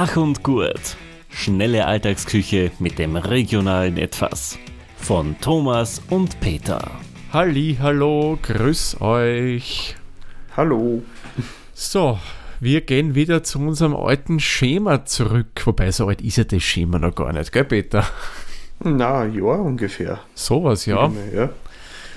Schach und Gurt. Schnelle Alltagsküche mit dem regionalen Etwas. Von Thomas und Peter. Halli, hallo, grüß euch. Hallo. So, wir gehen wieder zu unserem alten Schema zurück. Wobei, so alt ist ja das Schema noch gar nicht, gell, Peter? Na, ein Jahr ungefähr. Sowas, ja. ja.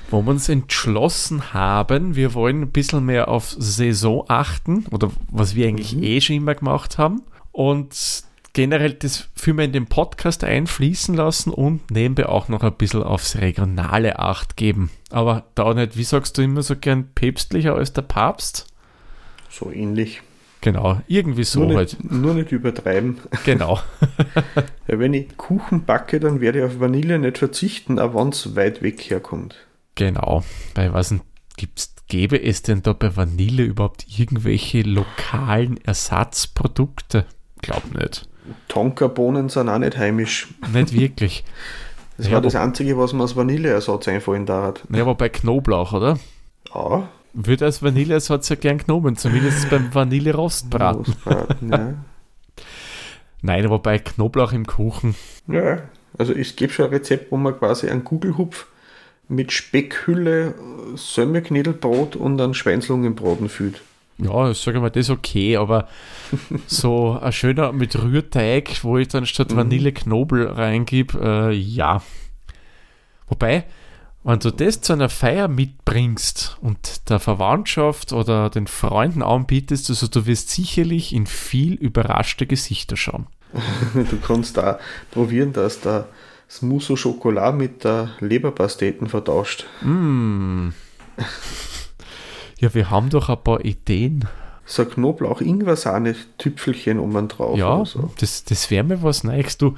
Wo wir uns entschlossen haben, wir wollen ein bisschen mehr auf Saison achten, oder was wir eigentlich Mhm. eh schon immer gemacht haben. Und generell das viel mehr in den Podcast einfließen lassen und nebenbei auch noch ein bisschen aufs Regionale Acht geben. Aber da nicht, wie sagst du immer so gern, päpstlicher als der Papst? So ähnlich. Genau, irgendwie so nur, halt. nicht, nur nicht übertreiben. Genau. Ja, wenn ich Kuchen backe, dann werde ich auf Vanille nicht verzichten, auch wenn es weit weg herkommt. Genau. Bei was gibt's, gäbe es denn da bei Vanille überhaupt irgendwelche lokalen Ersatzprodukte? Glaub nicht. Tonkabohnen sind auch nicht heimisch. Nicht wirklich. Das Ja, war das Einzige, was mir als Vanilleersatz einfallen darf. Ja, aber bei Knoblauch, oder? Ja, Wird als Vanilleersatz ja gern genommen, zumindest beim Vanille-Rostbraten. Rostbraten, ja. Nein, aber bei Knoblauch im Kuchen. ja. Also es gibt schon ein Rezept, wo man quasi einen Kugelhupf mit Speckhülle, Sömmeknädelbrot und einen Schweinslungenbraten füllt. Ja, ich sage mal, das ist okay, aber so ein schöner mit Rührteig, wo ich dann statt Vanille Knobel reingib, äh, ja. Wobei, wenn du das zu einer Feier mitbringst und der Verwandtschaft oder den Freunden anbietest, also du wirst sicherlich in viel überraschte Gesichter schauen. Du kannst da probieren, dass der Smusso Schokolade mit der Leberpasteten vertauscht. Mm. Ja, wir haben doch ein paar Ideen. So Knoblauch-Ingwer-Sahne-Tüpfelchen um und drauf. Ja, oder so. das, das wäre mir was Neues. Du,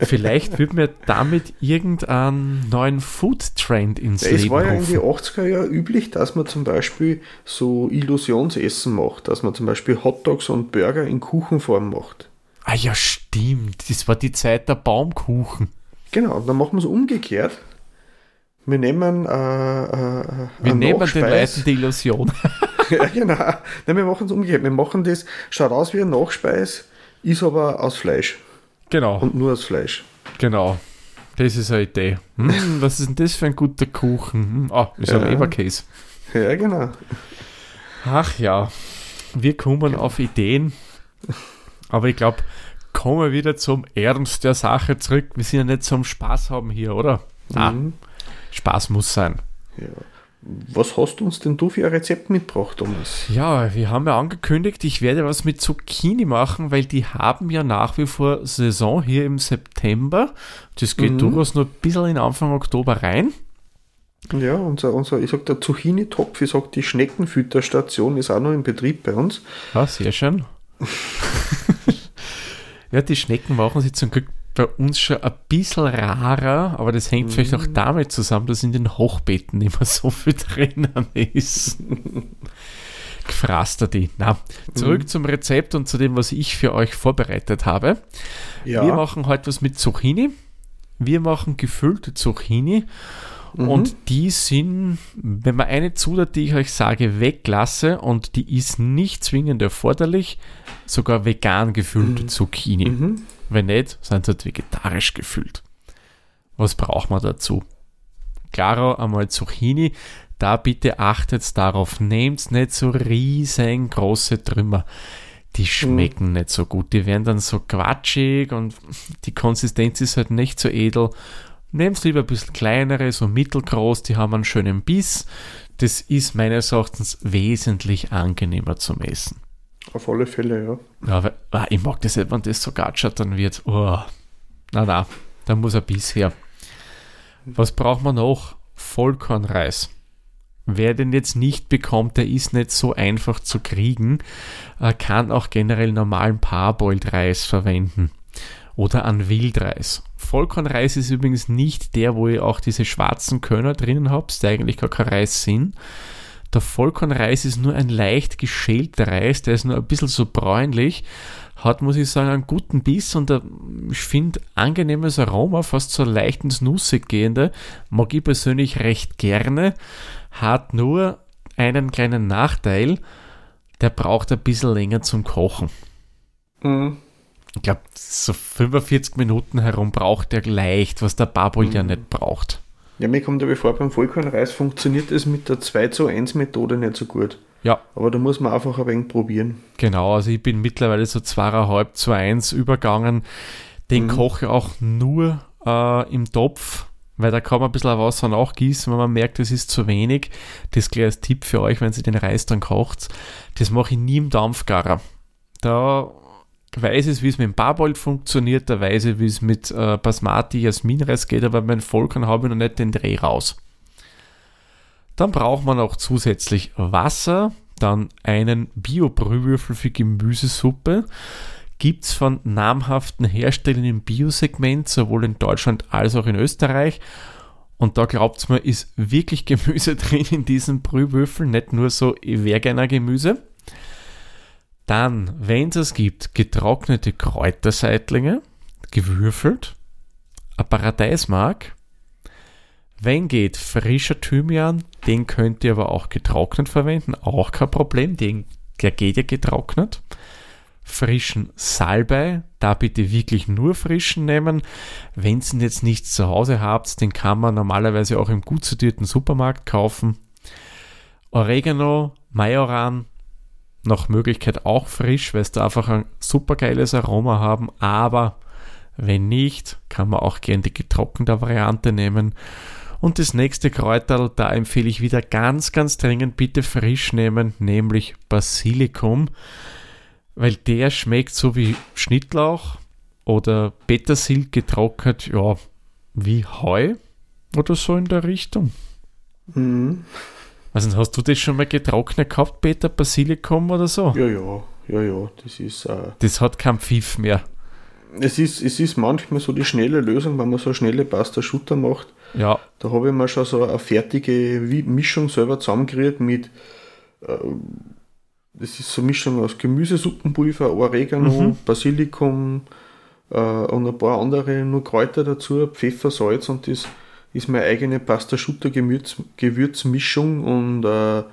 vielleicht wird mir damit irgendeinen neuen Food-Trend ins Es Leben war ja in rufen. 80er Jahre üblich, dass man zum Beispiel so Illusionsessen macht, dass man zum Beispiel Hotdogs und Burger in Kuchenform macht. Ah ja, stimmt. Das war die Zeit der Baumkuchen. Genau, dann machen wir es umgekehrt. Wir nehmen äh, äh, Wir eine nehmen den. Leuten die Illusion. ja, genau. Nein, wir machen es umgekehrt. Wir machen das, schaut aus wie ein Nachspeis, ist aber aus Fleisch genau, und nur aus Fleisch. genau. Das ist eine Idee. Hm, was ist denn das für ein guter Kuchen? Hm, ah, ist ein Ja. Leberkäse. Ja, genau. Ach ja, wir kommen auf Ideen. Aber ich glaube, kommen wir wieder zum Ernst der Sache zurück. Wir sind ja nicht zum Spaß haben hier, oder? Ah, Mhm. Spaß muss sein. Ja. Was hast du uns denn du für ein Rezept mitgebracht, Thomas? Ja, wir haben ja angekündigt, ich werde was mit Zucchini machen, weil die haben ja nach wie vor Saison hier im September. Das geht Mhm. durchaus nur ein bisschen in Anfang Oktober rein. Ja, unser, unser ich sag der Zucchini-Topf, ich sag die Schneckenfütterstation ist auch noch in Betrieb bei uns. Ja, sehr schön. ja, die Schnecken machen sie zum Glück bei uns schon ein bisschen rarer, aber das hängt vielleicht auch damit zusammen, dass in den Hochbeeten immer so viel drinnen ist. Gefraster die. Na, zurück zum Rezept und zu dem, was ich für euch vorbereitet habe. Ja, Wir machen heute was mit Zucchini. Wir machen gefüllte Zucchini. Und die sind, wenn man eine Zutat, die ich euch sage, weglasse und die ist nicht zwingend erforderlich, sogar vegan gefüllte Zucchini. Mhm. Wenn nicht, sind sie halt vegetarisch gefüllt. Was braucht man dazu? Klaro, einmal Zucchini. Da bitte achtet darauf, nehmt nicht so riesengroße Trümmer. Die schmecken nicht so gut. Die werden dann so quatschig und die Konsistenz ist halt nicht so edel. Nehmt lieber ein bisschen kleinere, so mittelgroß, die haben einen schönen Biss. Das ist meines Erachtens wesentlich angenehmer zum Essen. Auf alle Fälle, ja. Ja, aber, ah, ich mag das nicht, wenn das so gatschert dann wird. Oh. Na, na, da muss ein Biss her. Was braucht man noch? Vollkornreis. Wer den jetzt nicht bekommt, der ist nicht so einfach zu kriegen, äh, kann auch generell normalen Parboiled Reis verwenden oder an Wildreis. Vollkornreis ist übrigens nicht der, wo ihr auch diese schwarzen Körner drinnen habt, die eigentlich gar kein Reis sind. Der Vollkornreis ist nur ein leicht geschälter Reis, der ist nur ein bisschen so bräunlich, hat, muss ich sagen, einen guten Biss und ein, ich finde, angenehmes Aroma, fast so leicht ins Nussig gehende, mag ich persönlich recht gerne, hat nur einen kleinen Nachteil, der braucht ein bisschen länger zum Kochen. Mhm. ich glaube, so 45 Minuten herum braucht er leicht, was der Babul mhm. ja nicht braucht. Ja, mir kommt aber vor, beim Vollkornreis funktioniert es mit der 2 zu 1 Methode nicht so gut. Ja. Aber da muss man einfach ein wenig probieren. Genau, also ich bin mittlerweile so 2,5 zu 1 übergangen. Den mhm. koche ich auch nur äh, im Topf, weil da kann man ein bisschen Wasser nachgießen, wenn man merkt, es ist zu wenig. Das gleich als Tipp für euch, wenn ihr den Reis dann kocht. Das mache ich nie im Dampfgarer. Da weiß ich, wie es mit Barbold funktioniert, da weiß ich, wie es mit äh, Basmati Jasminreis geht, aber beim Volkern habe ich noch nicht den Dreh raus. Dann braucht man auch zusätzlich Wasser, dann einen Bio-Brühwürfel für Gemüsesuppe. Gibt es von namhaften Herstellern im Biosegment, sowohl in Deutschland als auch in Österreich. Und da glaubt mir, ist wirklich Gemüse drin in diesen Brühwürfeln, nicht nur so Wehrgener Gemüse. Dann, wenn es gibt, getrocknete Kräuterseitlinge, gewürfelt, ein Paradeismark, wenn geht, frischer Thymian, den könnt ihr aber auch getrocknet verwenden, auch kein Problem, den, der geht ja getrocknet. Frischen Salbei, da bitte wirklich nur frischen nehmen. Wenn ihr jetzt nichts zu Hause habt, den kann man normalerweise auch im gut sortierten Supermarkt kaufen. Oregano, Majoran, nach Möglichkeit auch frisch, weil es da einfach ein super geiles Aroma haben, aber wenn nicht, kann man auch gerne die getrocknete Variante nehmen. Und das nächste Kräuter, da empfehle ich wieder ganz, ganz dringend bitte frisch nehmen, nämlich Basilikum, weil der schmeckt so wie Schnittlauch oder Petersil getrocknet, ja, wie Heu oder so in der Richtung. Mhm. Also hast du das schon mal getrocknet gehabt, Peter, Basilikum oder so? Ja, ja, ja, ja, das ist... Äh, das hat keinen Pfiff mehr. Es ist, es ist manchmal so die schnelle Lösung, wenn man so schnelle Pasta-Schutter macht. Ja. Da habe ich mir schon so eine fertige Mischung selber zusammengekriegt mit... Äh, das ist so eine Mischung aus Gemüsesuppenpulver, Oregano, mhm. Basilikum äh, und ein paar andere nur Kräuter dazu, Pfeffer, Salz und das ist meine eigene Pasta Schutter Gewürz, Gewürzmischung und äh,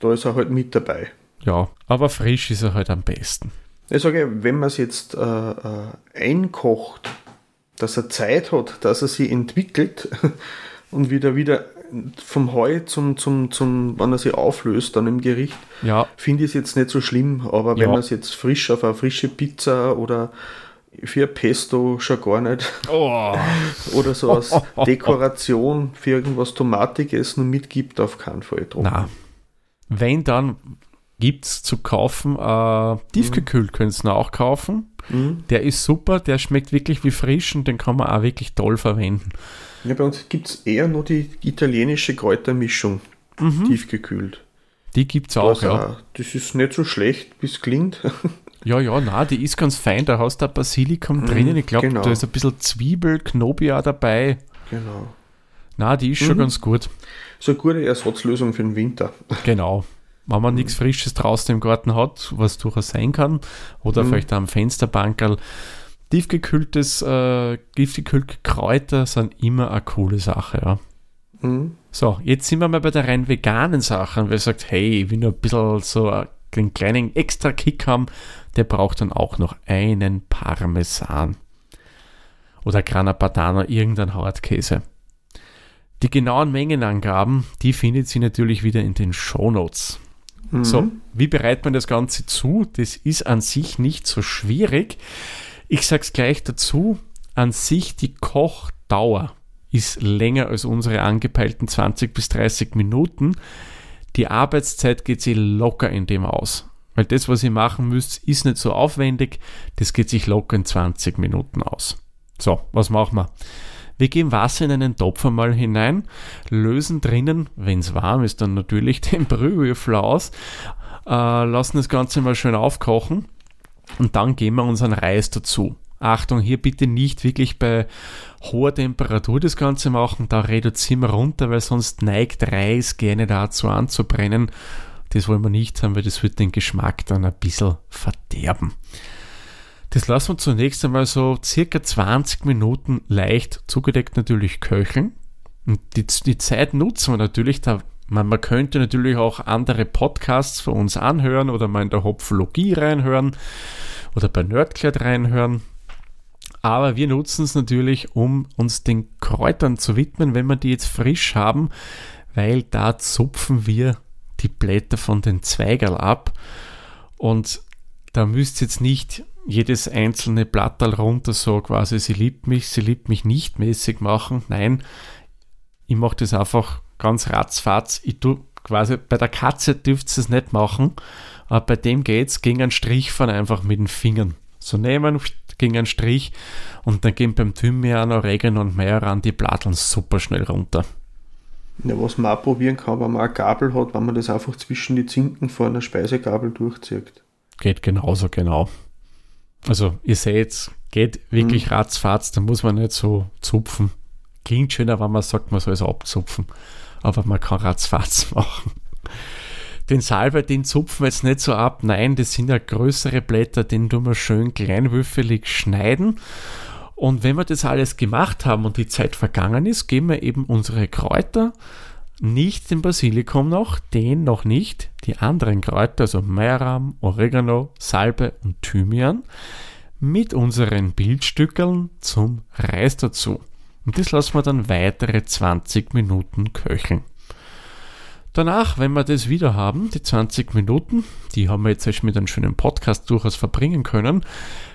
da ist er halt mit dabei. Ja, aber frisch ist er halt am besten. Ich sage, wenn man es jetzt äh, äh, einkocht, dass er Zeit hat, dass er sich entwickelt und wieder wieder vom Heu zum, zum, zum, wenn er sich auflöst, dann im Gericht, ja. finde ich es jetzt nicht so schlimm. Aber wenn ja. man es jetzt frisch auf eine frische Pizza oder für Pesto schon gar nicht. Oh. Oder so als Dekoration für irgendwas Tomatiges nur mitgibt, auf keinen Fall drum. Na, wenn dann gibt es zu kaufen, äh, tiefgekühlt mhm. können Sie auch kaufen. Mhm. Der ist super, der schmeckt wirklich wie frisch und den kann man auch wirklich toll verwenden. Ja, bei uns gibt es eher nur die italienische Kräutermischung, mhm. tiefgekühlt. Die gibt es auch, das, ja. Das ist nicht so schlecht, wie es klingt. Ja, ja, na, die ist ganz fein. Da hast du ein Basilikum mm, drinnen. Ich glaube, genau. da ist ein bisschen Zwiebel, Knobi auch dabei. Genau. Na, die ist mhm. schon ganz gut. So eine gute Ersatzlösung für den Winter. Genau. Wenn man mhm. nichts Frisches draußen im Garten hat, was durchaus sein kann, oder mhm. vielleicht am Fensterbankerl. Tiefgekühltes, äh, tiefgekühlte Kräuter sind immer eine coole Sache, ja. Mhm. So, jetzt sind wir mal bei der rein veganen Sache. Wer sagt, hey, ich will nur ein bisschen so einen kleinen extra Kick haben, der braucht dann auch noch einen Parmesan. Oder Grana Padano, irgendein Hartkäse. Die genauen Mengenangaben, die findet sie natürlich wieder in den Shownotes. Mhm. So, wie bereitet man das Ganze zu? Das ist an sich nicht so schwierig. Ich sage es gleich dazu, an sich die Kochdauer ist länger als unsere angepeilten 20 bis 30 Minuten. Die Arbeitszeit geht sich locker in dem aus. Weil das, was ihr machen müsst, ist nicht so aufwendig. Das geht sich locker in 20 Minuten aus. So, was machen wir? Wir geben Wasser in einen Topf einmal hinein, lösen drinnen, wenn es warm ist, dann natürlich den Brühwürfel aus, äh, lassen das Ganze mal schön aufkochen und dann geben wir unseren Reis dazu. Achtung, hier bitte nicht wirklich bei hoher Temperatur das Ganze machen, da reduzieren wir runter, weil sonst neigt Reis gerne dazu anzubrennen. Das wollen wir nicht haben, weil das wird den Geschmack dann ein bisschen verderben. Das lassen wir zunächst einmal so circa 20 Minuten leicht zugedeckt natürlich köcheln. Und die, die Zeit nutzen wir natürlich, da man, man, könnte natürlich auch andere Podcasts von uns anhören oder mal in der Hopfologie reinhören oder bei Nerdclad reinhören. Aber wir nutzen es natürlich, um uns den Kräutern zu widmen, wenn wir die jetzt frisch haben, weil da zupfen wir die Blätter von den Zweigerl ab. Und da müsst ihr jetzt nicht jedes einzelne Blattal runter so quasi, sie liebt mich, sie liebt mich nicht mäßig machen. Nein, ich mache das einfach ganz ratzfatz. Ich tue quasi, bei der Katze dürft ihr es nicht machen, aber bei dem geht es gegen einen Strich fahren einfach mit den Fingern. So nehmen, gegen einen Strich und dann gehen beim Thymian, Oregano und Majoran die Platteln super schnell runter. Ja, was man auch probieren kann, wenn man eine Gabel hat, wenn man das einfach zwischen die Zinken vor einer Speisegabel durchzieht. Geht genauso, genau. Also ihr seht, geht wirklich mhm. ratzfatz, da muss man nicht so zupfen. Klingt schöner, wenn man sagt, man soll es abzupfen, aber man kann ratzfatz machen. Den Salbei, den zupfen wir jetzt nicht so ab. Nein, das sind ja größere Blätter, den tun wir schön kleinwürfelig schneiden. Und wenn wir das alles gemacht haben und die Zeit vergangen ist, geben wir eben unsere Kräuter, nicht den Basilikum noch, den noch nicht, die anderen Kräuter, also Majoram, Oregano, Salbe und Thymian, mit unseren Bildstückeln zum Reis dazu. Und das lassen wir dann weitere 20 Minuten köcheln. Danach, wenn wir das wieder haben, die 20 Minuten, die haben wir jetzt mit einem schönen Podcast durchaus verbringen können,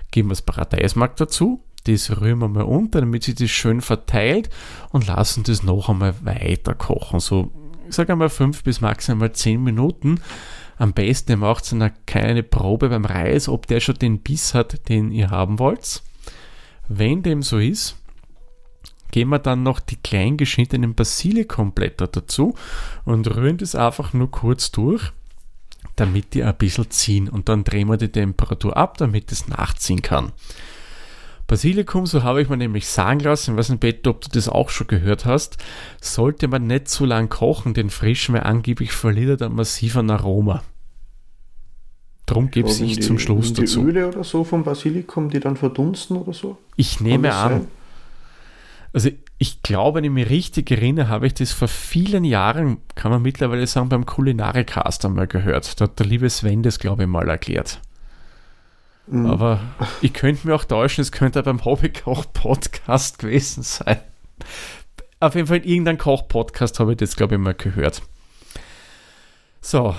geben wir das Paradeismark dazu, das rühren wir mal unter, damit sich das schön verteilt und lassen das noch einmal weiter kochen. So, ich sage einmal 5 bis maximal 10 Minuten. Am besten macht ihr eine kleine Probe beim Reis, ob der schon den Biss hat, den ihr haben wollt. Wenn dem so ist, geben wir dann noch die klein geschnittenen Basilikumblätter dazu und rühren das einfach nur kurz durch, damit die ein bisschen ziehen. Und dann drehen wir die Temperatur ab, damit es nachziehen kann. Basilikum, so habe ich mir nämlich sagen lassen, ich weiß nicht, Beto, ob du das auch schon gehört hast, sollte man nicht zu lang kochen, den frischen, weil angeblich verliert er dann massiv an Aroma. Darum gebe ich zum Schluss die dazu. Öle oder so vom Basilikum, die dann verdunsten oder so? Ich nehme an. Sein? Also ich glaube, wenn ich mich richtig erinnere, habe ich das vor vielen Jahren, kann man mittlerweile sagen, beim Kulinarikast einmal gehört. Da hat der liebe Sven das, glaube ich, mal erklärt. Mhm. Aber ich könnte mir auch täuschen, es könnte beim Hobbykoch-Podcast gewesen sein. Auf jeden Fall in irgendeinem Koch-Podcast habe ich das, glaube ich, mal gehört. So,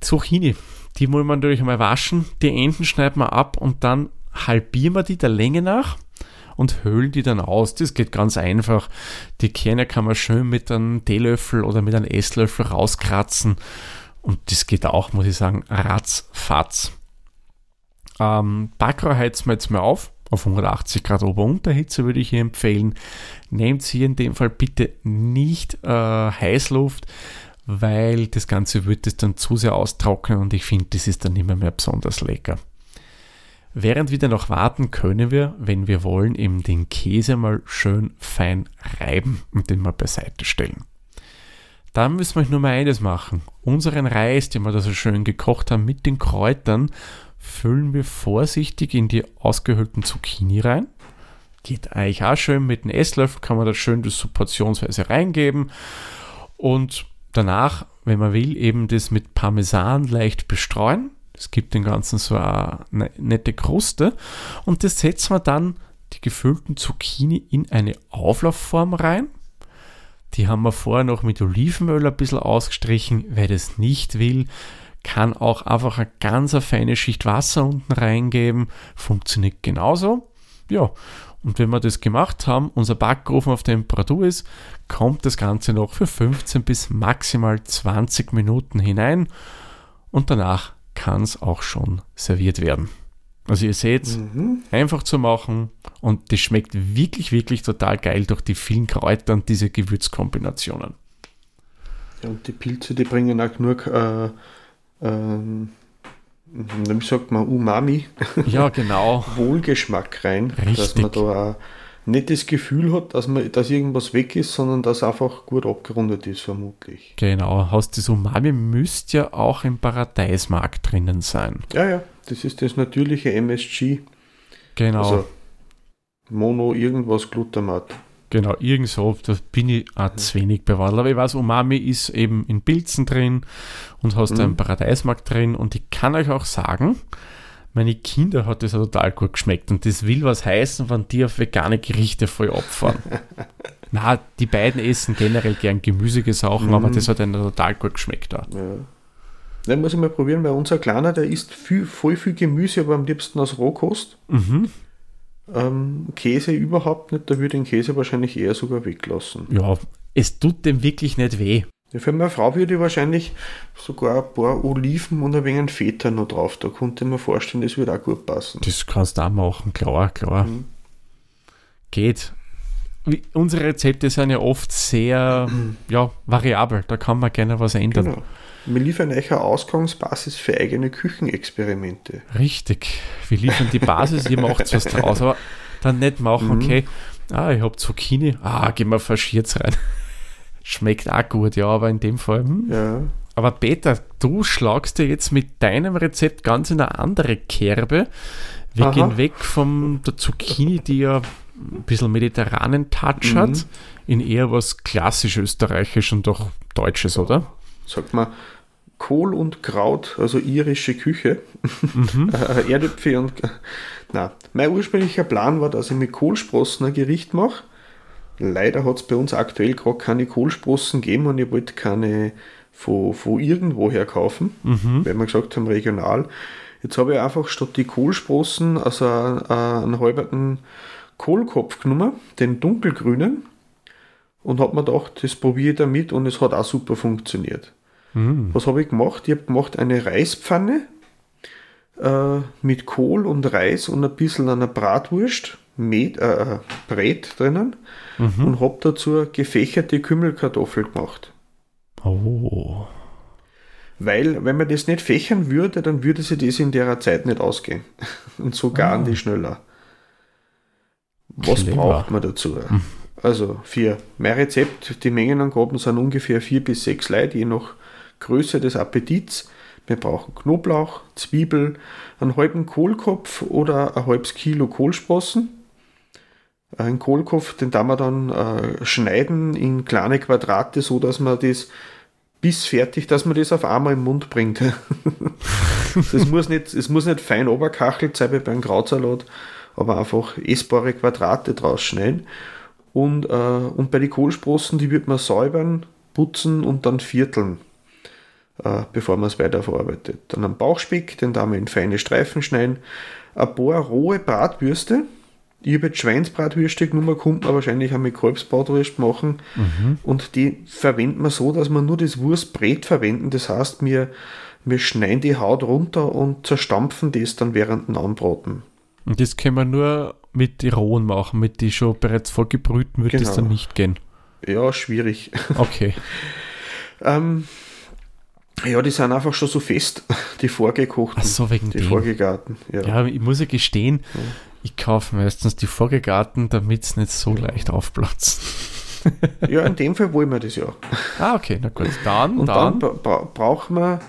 Zucchini. Die muss man natürlich einmal waschen. Die Enden schneiden wir ab und dann halbieren wir die der Länge nach und höhlen die dann aus. Das geht ganz einfach. Die Kerne kann man schön mit einem Teelöffel oder mit einem Esslöffel rauskratzen und das geht auch, muss ich sagen, ratzfatz. Ähm, Backrohr heizen wir jetzt mal auf. Auf 180 Grad Ober-Unterhitze würde ich hier empfehlen. Nehmt hier in dem Fall bitte nicht äh, Heißluft, weil das Ganze wird es dann zu sehr austrocknen und ich finde, das ist dann mehr, mehr besonders lecker. Während wir dann noch warten, können wir, wenn wir wollen, eben den Käse mal schön fein reiben und den mal beiseite stellen. Dann müssen wir nur mal eines machen. Unseren Reis, den wir da so schön gekocht haben, mit den Kräutern, füllen wir vorsichtig in die ausgehöhlten Zucchini rein. Geht eigentlich auch schön mit einem Esslöffel, kann man da schön das so portionsweise reingeben. Und danach, wenn man will, eben das mit Parmesan leicht bestreuen es gibt dem Ganzen so eine nette Kruste und das setzen wir dann die gefüllten Zucchini in eine Auflaufform rein. Die haben wir vorher noch mit Olivenöl ein bisschen ausgestrichen. Wer das nicht will, kann auch einfach eine ganz feine Schicht Wasser unten reingeben. Funktioniert genauso. Ja, und wenn wir das gemacht haben, unser Backofen auf Temperatur ist, kommt das Ganze noch für 15 bis maximal 20 Minuten hinein und danach kann es auch schon serviert werden. Also ihr seht, mhm. einfach zu machen und das schmeckt wirklich, wirklich total geil durch die vielen Kräuter und diese Gewürzkombinationen. Ja, und die Pilze, die bringen auch nur, äh, äh, wie sagt man, Umami. Ja, genau. Wohlgeschmack rein, Richtig. dass man da auch nicht das Gefühl hat, dass, man, dass irgendwas weg ist, sondern dass einfach gut abgerundet ist, vermutlich. Genau, hast das Umami müsste ja auch im Paradeismark drinnen sein. Ja, ja, das ist das natürliche MSG. Genau. Also Mono irgendwas Glutamat. Genau, irgend so, da bin ich auch mhm. zu wenig bewahrt. Aber ich weiß, Umami ist eben in Pilzen drin und hast mhm. da einen Paradeismark drin und ich kann euch auch sagen, meine Kinder hat das total gut geschmeckt und das will was heißen, wenn die auf vegane Gerichte voll abfahren. Na, die beiden essen generell gern gemüsige Sachen, aber das hat ihnen total gut geschmeckt. Auch. Ja. Den muss ich mal probieren, weil unser Kleiner, der isst viel, voll viel Gemüse, aber am liebsten aus Rohkost. Mhm. Ähm, Käse überhaupt nicht, da würde ich den Käse wahrscheinlich eher sogar weglassen. Ja, es tut dem wirklich nicht weh. Ja, für meine Frau würde ich wahrscheinlich sogar ein paar Oliven und ein wenig Feta noch drauf. Da konnte ich mir vorstellen, das würde auch gut passen. Das kannst du auch machen, klar, klar. Mhm. Geht. Unsere Rezepte sind ja oft sehr ja, variabel, da kann man gerne was ändern. Genau. Wir liefern euch eine Ausgangsbasis für eigene Küchenexperimente. Richtig. Wir liefern die Basis, ihr macht was draus, aber dann nicht machen, Mhm. okay, ah, ich hab Zucchini, ah, gehen wir faschiert's rein. Schmeckt auch gut, ja, aber in dem Fall, hm. Ja, Aber Peter, du schlagst dir jetzt mit deinem Rezept ganz in eine andere Kerbe. Wir Aha. gehen weg von der Zucchini, die ja ein bisschen mediterranen Touch Mhm. hat, in eher was klassisch österreichisch und doch deutsches, oder? sagt man Kohl und Kraut, also irische Küche. Äh, Erdäpfel und. Na, mein ursprünglicher Plan war, dass ich mit Kohlsprossen ein Gericht mache. Leider hat es bei uns aktuell gerade keine Kohlsprossen gegeben und ich wollte keine von, von irgendwoher kaufen, weil wir gesagt haben, regional. Jetzt habe ich einfach statt die Kohlsprossen also einen, einen halberten Kohlkopf genommen, den dunkelgrünen, und habe mir gedacht, das probiere ich damit und es hat auch super funktioniert. Was habe ich gemacht? Ich habe gemacht eine Reispfanne äh, mit Kohl und Reis und ein bisschen einer Bratwurst, Met, äh, Brät drinnen und habe dazu gefächerte Kümmelkartoffel gemacht. Oh. Weil, wenn man das nicht fächern würde, dann würde sich das in der Zeit nicht ausgehen. Und so garen die schneller. Was Clever. braucht man dazu? Also für mein Rezept, die Mengenangaben sind ungefähr vier bis sechs Leute, je nach Größe des Appetits. Wir brauchen Knoblauch, Zwiebel, einen halben Kohlkopf oder ein halbes Kilo Kohlsprossen. Ein Kohlkopf, den da wir dann äh, schneiden in kleine Quadrate, so dass man das bis fertig, dass man das auf einmal im Mund bringt. es, muss nicht, es muss nicht fein oberkachelt sein wie beim Krautsalat, aber einfach essbare Quadrate draus schneiden. Und, äh, und bei den Kohlsprossen, die wird man säubern, putzen und dann vierteln, äh, bevor man es weiterverarbeitet. Dann einen Bauchspeck, den da wir in feine Streifen schneiden. Ein paar rohe Bratwürste. Ich habe jetzt Schweinsbratwürste genommen, kommt man wahrscheinlich auch mit Kalbsbratwurst machen. Und die verwenden wir so, dass wir nur das Wurstbrät verwenden. Das heißt, wir, wir schneiden die Haut runter und zerstampfen das dann während dem Anbraten. Und das können wir nur mit die rohen machen, mit die schon bereits vorgebrühten wird das Genau. dann nicht gehen. Ja, schwierig. Okay. Ähm, ja, die sind einfach schon so fest, die vorgekochten, Ach so, wegen die dem. vorgegarten. Ja. Ja, ich muss ja gestehen, ich kaufe meistens die Vorgegarten, damit es nicht so leicht aufplatzt. ja, in dem Fall wollen wir das ja. Ah, okay, na gut. Dann, Und dann, dann. bra bra brauchen wir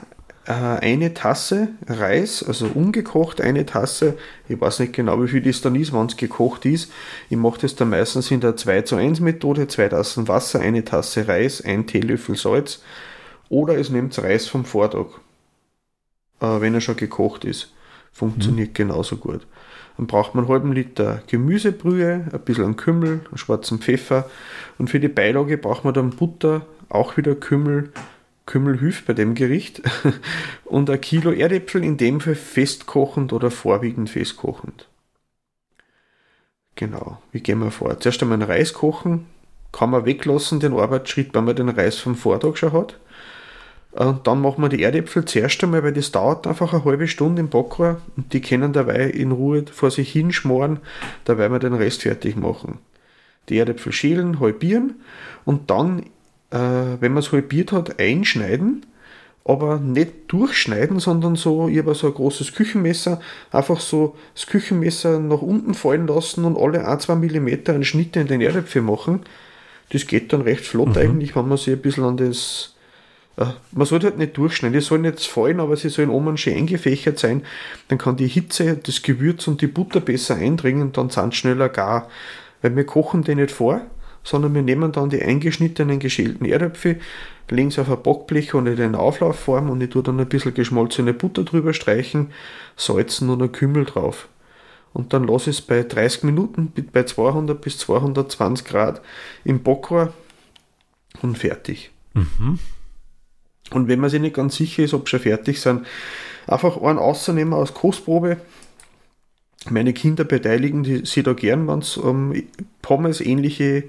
eine Tasse Reis, also ungekocht eine Tasse. Ich weiß nicht genau, wie viel das dann ist, wenn es gekocht ist. Ich mache das dann meistens in der 2 zu 1 Methode, zwei Tassen Wasser, eine Tasse Reis, ein Teelöffel Salz. Oder es nimmt Reis vom Vortag, äh, wenn er schon gekocht ist. Funktioniert genauso gut. Dann braucht man einen halben Liter Gemüsebrühe, ein bisschen Kümmel, einen schwarzen Pfeffer. Und für die Beilage braucht man dann Butter, auch wieder Kümmel. Kümmel hilft bei dem Gericht. Und ein Kilo Erdäpfel, in dem Fall festkochend oder vorwiegend festkochend. Genau, wie gehen wir vor? Zuerst einmal einen Reis kochen, kann man weglassen, den Arbeitsschritt, wenn man den Reis vom Vortag schon hat. Und dann machen wir die Erdäpfel zuerst einmal, weil das dauert einfach eine halbe Stunde im Backrohr und die können dabei in Ruhe vor sich hinschmoren, dabei wir den Rest fertig machen. Die Erdäpfel schälen, halbieren und dann, äh, wenn man es halbiert hat, einschneiden, aber nicht durchschneiden, sondern so, ich habe so ein großes Küchenmesser, einfach so das Küchenmesser nach unten fallen lassen und alle 1-2 mm einen Schnitt in den Erdäpfel machen. Das geht dann recht flott eigentlich, wenn man sich ein bisschen an das äh, man sollte halt nicht durchschneiden, die sollen nicht fallen, aber sie sollen oben schön eingefächert sein. Dann kann die Hitze, das Gewürz und die Butter besser eindringen, dann sind sie schneller gar. Weil wir kochen die nicht vor, sondern wir nehmen dann die eingeschnittenen, geschälten Erdäpfel, legen sie auf ein Backblech und in den Auflaufform und ich tue dann ein bisschen geschmolzene Butter drüber streichen, salzen und ein Kümmel drauf. Und dann lasse ich es bei 30 Minuten bei 200 bis 220 Grad im Backrohr und fertig. Und wenn man sich nicht ganz sicher ist, ob schon fertig sind, einfach einen rausnehmen aus Kostprobe. Meine Kinder beteiligen die, sich da gern, wenn es um Pommes ähnliche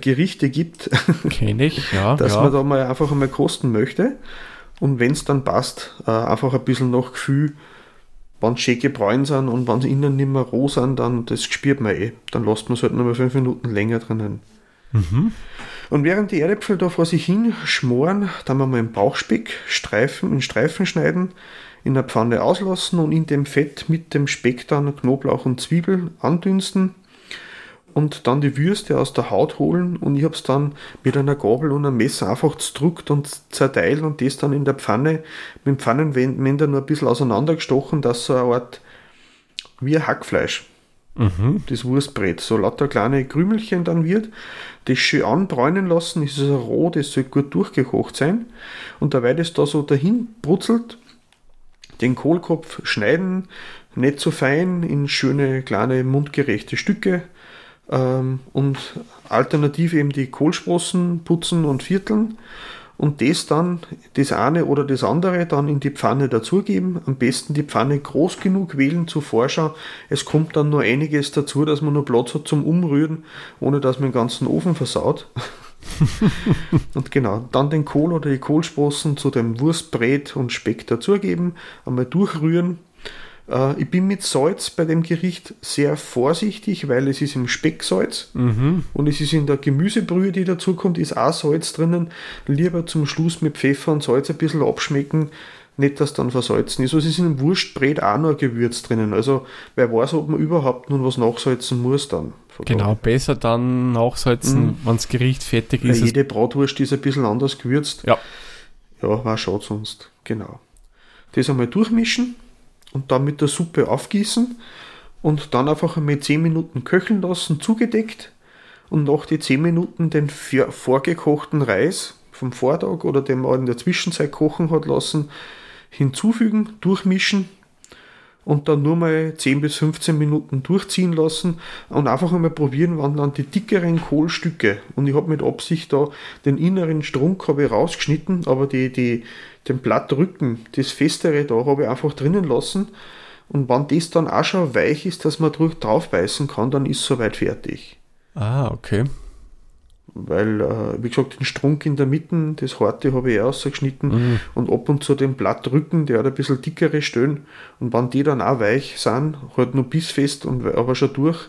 Gerichte gibt, Kenne ich, ja. dass ja. man da mal einfach einmal kosten möchte. Und wenn es dann passt, äh, einfach ein bisschen nach Gefühl, wenn sie schön gebräunt sind und wenn sie innen nicht mehr roh sind, dann das spürt man eh. Dann lässt man es halt nochmal fünf Minuten länger drinnen. Und während die Erdäpfel da vor sich hin schmoren, dann wir mal im Bauchspeck Streifen in Streifen schneiden, in der Pfanne auslassen und in dem Fett mit dem Speck dann Knoblauch und Zwiebel andünsten und dann die Würste aus der Haut holen. Und ich habe es dann mit einer Gabel und einem Messer einfach zerdrückt und zerteilt und das dann in der Pfanne mit dem Pfannenwender nur ein bisschen auseinandergestochen, dass so eine Art wie ein Hackfleisch das Wurstbrett, so lauter kleine Krümelchen dann wird, das schön anbräunen lassen, ist es also roh, das soll gut durchgekocht sein. Und dabei das da so dahin brutzelt, den Kohlkopf schneiden, nicht so fein, in schöne kleine mundgerechte Stücke ähm, und alternativ eben die Kohlsprossen putzen und vierteln und das dann, das eine oder das andere, dann in die Pfanne dazugeben. Am besten die Pfanne groß genug wählen zur Vorschau. Es kommt dann nur einiges dazu, dass man nur Platz hat zum Umrühren, ohne dass man den ganzen Ofen versaut. und genau, dann den Kohl oder die Kohlsprossen zu dem Wurstbrät und Speck dazugeben, einmal durchrühren. Äh, Ich bin mit Salz bei dem Gericht sehr vorsichtig, weil es ist im Specksalz und es ist in der Gemüsebrühe, die dazukommt, ist auch Salz drinnen. Lieber zum Schluss mit Pfeffer und Salz ein bisschen abschmecken, nicht dass dann versalzen ist. Also es ist in Wurstbrät auch noch ein Gewürz drinnen. Also wer weiß, ob man überhaupt nun was nachsalzen muss dann. Genau, besser dann nachsalzen, wenn das Gericht fertig ist. jede Bratwurst ist ein bisschen anders gewürzt. ja, Ja, war schade sonst. Genau. Das einmal durchmischen und dann mit der Suppe aufgießen und dann einfach einmal 10 Minuten köcheln lassen, zugedeckt und nach die 10 Minuten den vor- vorgekochten Reis vom Vortag oder den man in der Zwischenzeit kochen hat lassen, hinzufügen, durchmischen und dann nur mal 10 bis 15 Minuten durchziehen lassen und einfach einmal probieren, wann dann die dickeren Kohlstücke und ich habe mit Absicht da den inneren Strunk habe ich rausgeschnitten, aber die, die, den Blattrücken, das festere da habe ich einfach drinnen lassen und wenn das dann auch schon weich ist, dass man drauf beißen kann, dann ist soweit fertig. ah, okay. Weil, äh, wie gesagt, den Strunk in der Mitte, das Harte habe ich auch rausgeschnitten und ab und zu den Blattrücken, der hat ein bisschen dickere Stellen. Und wenn die dann auch weich sind, halt nur bissfest und aber schon durch,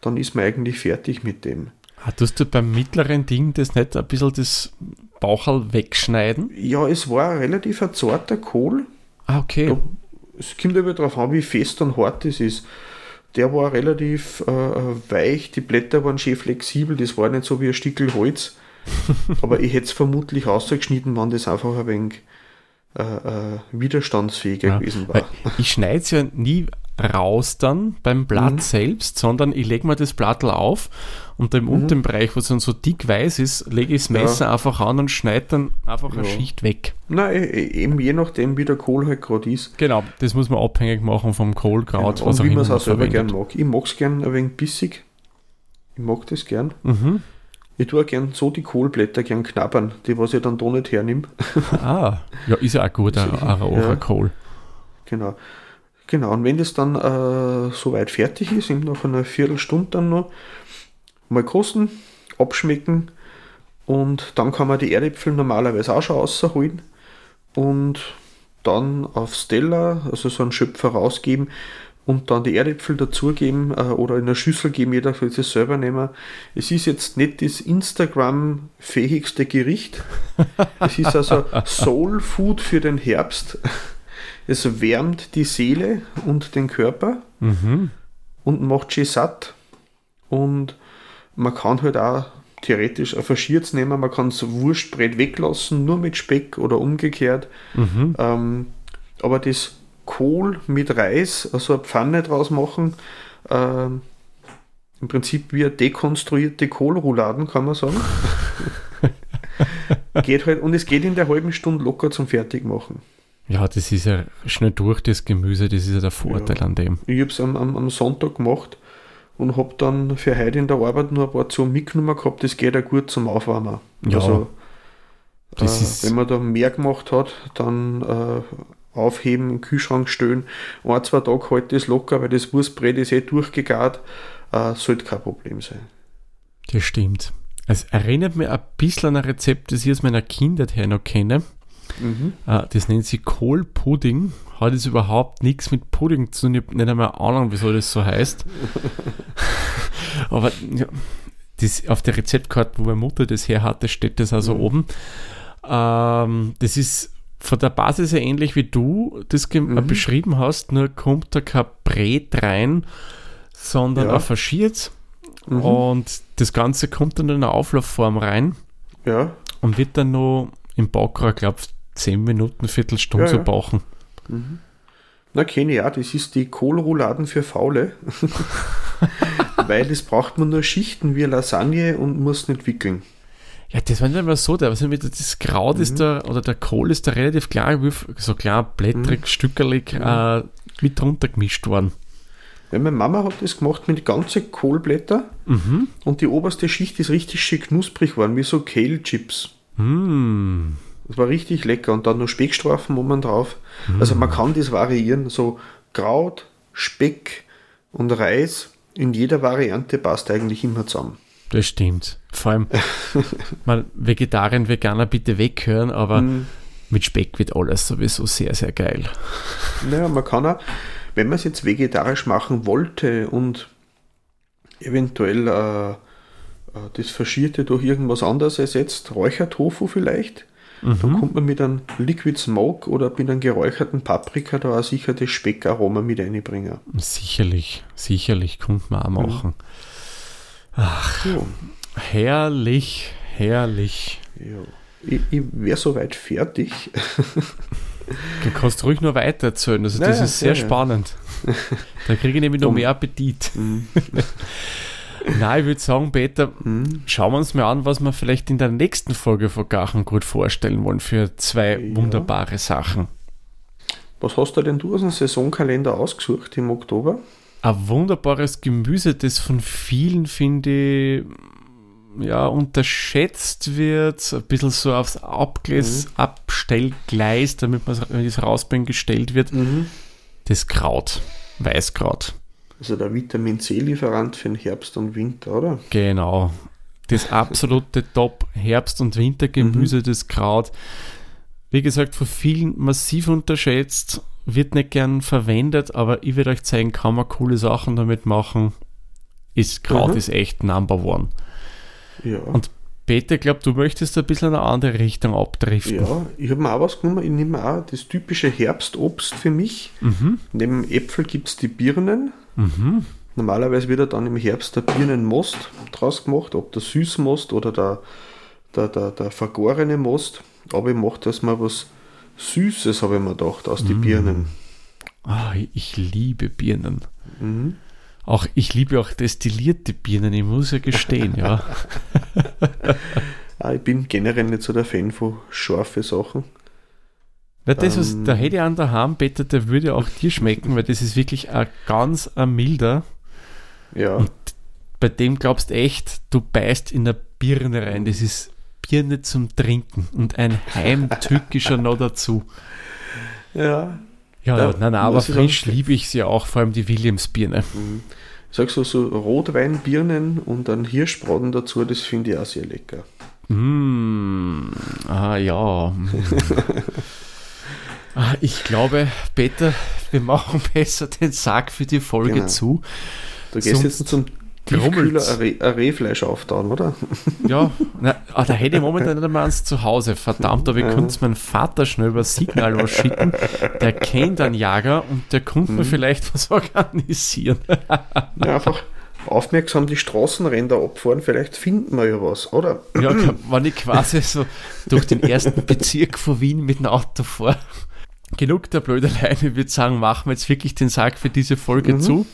dann ist man eigentlich fertig mit dem. Ah, tust du beim mittleren Ding das nicht ein bisschen das Bauchal wegschneiden? Ja, es war ein relativ ein zarter Kohl. Ah, okay. Ja. Es kommt aber darauf an, wie fest und hart das ist. Der war relativ äh, weich, die Blätter waren schön flexibel, das war nicht so wie ein Stückel Holz. aber ich hätte es vermutlich ausgeschnitten, wenn das einfach ein wenig äh, äh, widerstandsfähiger Ja, gewesen war. ich schneide es ja nie raus dann beim Blatt Mhm. selbst, sondern ich lege mir das Blattl auf und im unteren Bereich, wo es dann so dick weiß ist, lege ich das Mhm. Ja. Messer einfach an und schneide dann einfach eine Ja. Schicht weg. Nein, e- eben je nachdem, wie der Kohl halt gerade ist. Genau, das muss man abhängig machen vom Kohlkraut, und wie immer man es auch selber verwendet. gern mag. Ich mag es gern ein wenig bissig. Ich mag das gern. Mhm. Ich tue auch gern so die Kohlblätter gern knabbern, die was ich dann da nicht hernehme. Ah, ja, ist ja auch gut, ein, ein roher Ja. Kohl. Genau. Genau, und wenn das dann äh, soweit fertig ist, eben nach einer Viertelstunde dann noch, mal kosten, abschmecken und dann kann man die Erdäpfel normalerweise auch schon rausholen und dann aufs Teller, also so einen Schöpfer rausgeben und dann die Erdäpfel dazugeben äh, oder in eine Schüssel geben, jeder soll es selber nehmen. Es ist jetzt nicht das Instagram-fähigste Gericht. Es ist also Soul Food für den Herbst. Es wärmt die Seele und den Körper Mhm. und macht schön satt. Und man kann halt auch theoretisch ein Verschierz nehmen, man kann das Wurstbrett weglassen, nur mit Speck oder umgekehrt. Mhm. Ähm, aber das Kohl mit Reis, also eine Pfanne draus machen, ähm, im Prinzip wie eine dekonstruierte Kohlrouladen, kann man sagen. geht halt, und es geht in der halben Stunde locker zum Fertigmachen. Ja, das ist ja schnell durch das Gemüse, das ist ja der Vorteil Ja. an dem. Ich habe es am, am, am Sonntag gemacht und habe dann für heute in der Arbeit nur ein paar zu mitgenommen gehabt. Das geht auch gut zum Aufwärmen. Ja, also, äh, wenn man da mehr gemacht hat, dann äh, aufheben, den Kühlschrank stellen. Ein, zwei Tage halt das locker, weil das Wurstbrett ist eh durchgegart. Äh, sollte kein Problem sein. Das stimmt. Es erinnert mich ein bisschen an ein Rezept, das ich aus meiner Kindheit her noch kenne. Äh, Das nennt sich Kohlpudding. Hat jetzt überhaupt nichts mit Pudding zu tun. Ich habe nicht einmal Ahnung, wieso das so heißt. Aber ja, das, auf der Rezeptkarte, wo meine Mutter das her hatte, steht das also oben. Ähm, das ist von der Basis her ähnlich wie du das äh, beschrieben hast, nur kommt da kein Brät rein, sondern Ja. ein Faschiert. Und das Ganze kommt dann in eine Auflaufform rein Ja, und wird dann noch im Backrohr, glaube 10 Minuten, Viertelstunde Ja, so ja. backen. na kenne ich auch. Das ist die Kohlrouladen für Faule. weil das braucht man nur Schichten wie Lasagne und muss nicht wickeln. Ja, das war nicht immer so, der, also das Kraut Mhm. ist da, oder der Kohl ist da relativ klar, so klar Mhm. blättrig, stückerlig äh, mit drunter gemischt worden. Ja, meine Mama hat das gemacht mit ganzen Kohlblätter Mhm. und die oberste Schicht ist richtig schön knusprig geworden, wie so Kale-Chips. Mm. Das war richtig lecker und dann noch Speckstreifen oben drauf. Also man kann das variieren, so Kraut, Speck und Reis in jeder Variante passt eigentlich immer zusammen. Das stimmt. Vor allem, mal Vegetarier, Veganer bitte weghören, aber Mhm. mit Speck wird alles sowieso sehr, sehr geil. Naja, man kann auch, wenn man es jetzt vegetarisch machen wollte und eventuell äh, äh, das Faschierte durch irgendwas anderes ersetzt, Räuchertofu vielleicht, dann kommt man mit einem Liquid Smoke oder mit einem geräucherten Paprika da auch sicher das Speckaroma mit einbringen. Sicherlich, sicherlich, könnte man auch machen. So, Herrlich, herrlich. ja. Ich, ich wäre soweit fertig. Du kannst ruhig noch weiter erzählen. Also, das Naja, ist sehr ja, ja. spannend. Da kriege ich nämlich noch mehr Appetit. Nein, ich würde sagen, Peter, schauen wir uns mal an, was wir vielleicht in der nächsten Folge von Gachen gut vorstellen wollen für zwei Ja. wunderbare Sachen. Was hast du denn du aus dem Saisonkalender ausgesucht im Oktober? Ein wunderbares Gemüse, das von vielen, finde ich, ja, unterschätzt wird, ein bisschen so aufs Abgleis, Abstellgleis, damit man es- rausbringt, gestellt wird. Das Kraut, Weißkraut. Also der Vitamin C-Lieferant für den Herbst und Winter, oder? Genau. Das absolute Top Herbst- und Wintergemüse, das Kraut. Wie gesagt, von vielen massiv unterschätzt, wird nicht gern verwendet, aber ich werde euch zeigen, kann man coole Sachen damit machen. Ist Kraut Mhm. ist echt Number One. Ja. Und Peter, ich glaube, du möchtest ein bisschen in eine andere Richtung abdriften. Ja, ich habe mir auch was genommen. Ich nehme auch das typische Herbstobst für mich. Mhm. Neben Äpfel gibt es die Birnen. Normalerweise wird ja dann im Herbst der Birnenmost draus gemacht, ob der Süßmost oder der, der, der, der vergorene Most. Aber ich mache das mal was Süßes, habe ich mir gedacht, aus Mhm. den Birnen. Ah, ich liebe Birnen. Auch ich liebe auch destillierte Birnen, ich muss ja gestehen, ja. Ah, ich bin generell nicht so der Fan von scharfen Sachen. Na, das, was Ähm. der hätte an der Hand, Peter, der würde auch dir schmecken, weil das ist wirklich ein ganz ein milder. Ja, Bei dem glaubst echt, du beißt in der Birne rein. Das ist Birne zum Trinken und ein heimtückischer noch dazu. ja. Ja, Ja, nein, nein, aber frisch liebe ich sie auch, vor allem die Williams-Birne. Ich sag so, so Rotweinbirnen und dann Hirschbraten dazu, das finde ich auch sehr lecker. Mm, ah ja. Ah, ich glaube, Peter, wir machen besser den Sack für die Folge Genau. zu. Da gehst du Sonst jetzt zum Tiefkühler Rehfleisch auftauen, oder? Ja, na, ah, da hätte ich momentan nicht einmal eins zu Hause. Verdammt, aber ich könnte es meinem Vater schnell über Signal was schicken. Der kennt einen Jager und der könnte Mhm. mir vielleicht was organisieren. Ja, einfach aufmerksam die Straßenränder abfahren, vielleicht finden wir ja was, oder? Ja, wenn ich quasi so durch den ersten Bezirk von Wien mit dem Auto fahre. Genug der Blödeleien. Ich würde sagen, machen wir jetzt wirklich den Sack für diese Folge zu.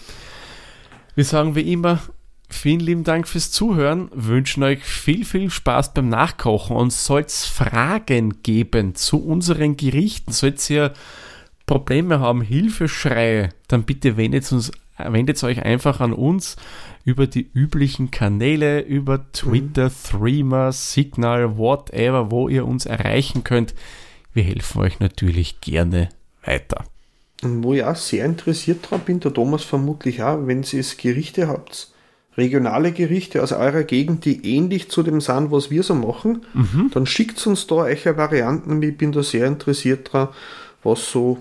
Wir sagen wie immer, vielen lieben Dank fürs Zuhören. Wünschen euch viel, viel Spaß beim Nachkochen und soll es Fragen geben zu unseren Gerichten, sollt ihr Probleme haben, Hilfeschreie, dann bitte wendet, uns, wendet euch einfach an uns über die üblichen Kanäle, über Twitter, mhm. Threema, Signal, whatever, wo ihr uns erreichen könnt. Wir helfen euch natürlich gerne weiter. Und wo ich auch sehr interessiert dran bin, der Thomas vermutlich auch, wenn ihr Gerichte habt, regionale Gerichte aus eurer Gegend, die ähnlich zu dem sind, was wir so machen, mhm. dann schickt uns da eure Varianten. Ich bin da sehr interessiert dran, was so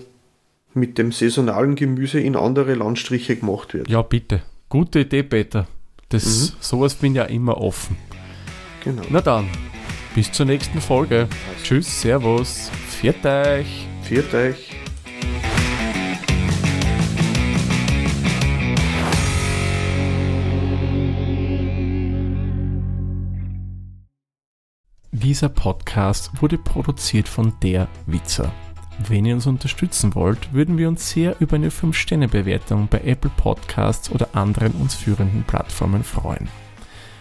mit dem saisonalen Gemüse in andere Landstriche gemacht wird. Ja, bitte. Gute Idee, Peter. Das, mhm. Sowas bin ja immer offen. Genau. Na dann, bis zur nächsten Folge. Tschüss, Servus, viert euch. Viert euch. Dieser Podcast wurde produziert von Der Witzer. Wenn ihr uns unterstützen wollt, würden wir uns sehr über eine 5-Sterne-Bewertung bei Apple Podcasts oder anderen uns führenden Plattformen freuen.